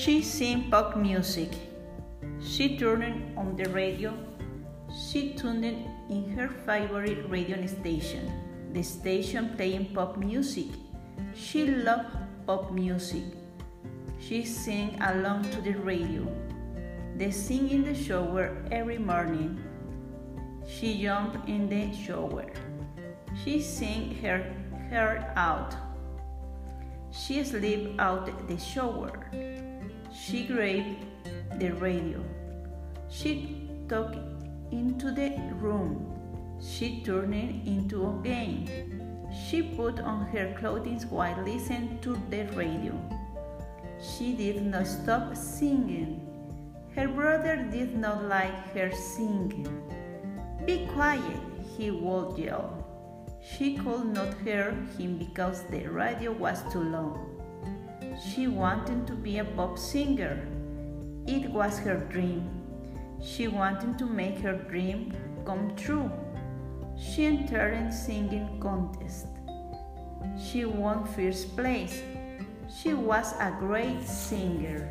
sing pop music. She turned on the radio. She tuned in her favorite radio station, the station playing pop music. She loved pop music. She sang along to the radio. They sing in the shower every morning. She jumped in the shower. She sang her hair out. She slept out the shower. She grabbed the radio. She took into the room. She turned it into a game. She put on her clothing while listening to the radio. She did not stop singing. Her brother did not like her singing. Be quiet, he would yell. She could not hear him because the radio was too loud. She wanted to be a pop singer. It was her dream. She wanted to make her dream come true. She entered a singing contest. She won first place. She was a great singer.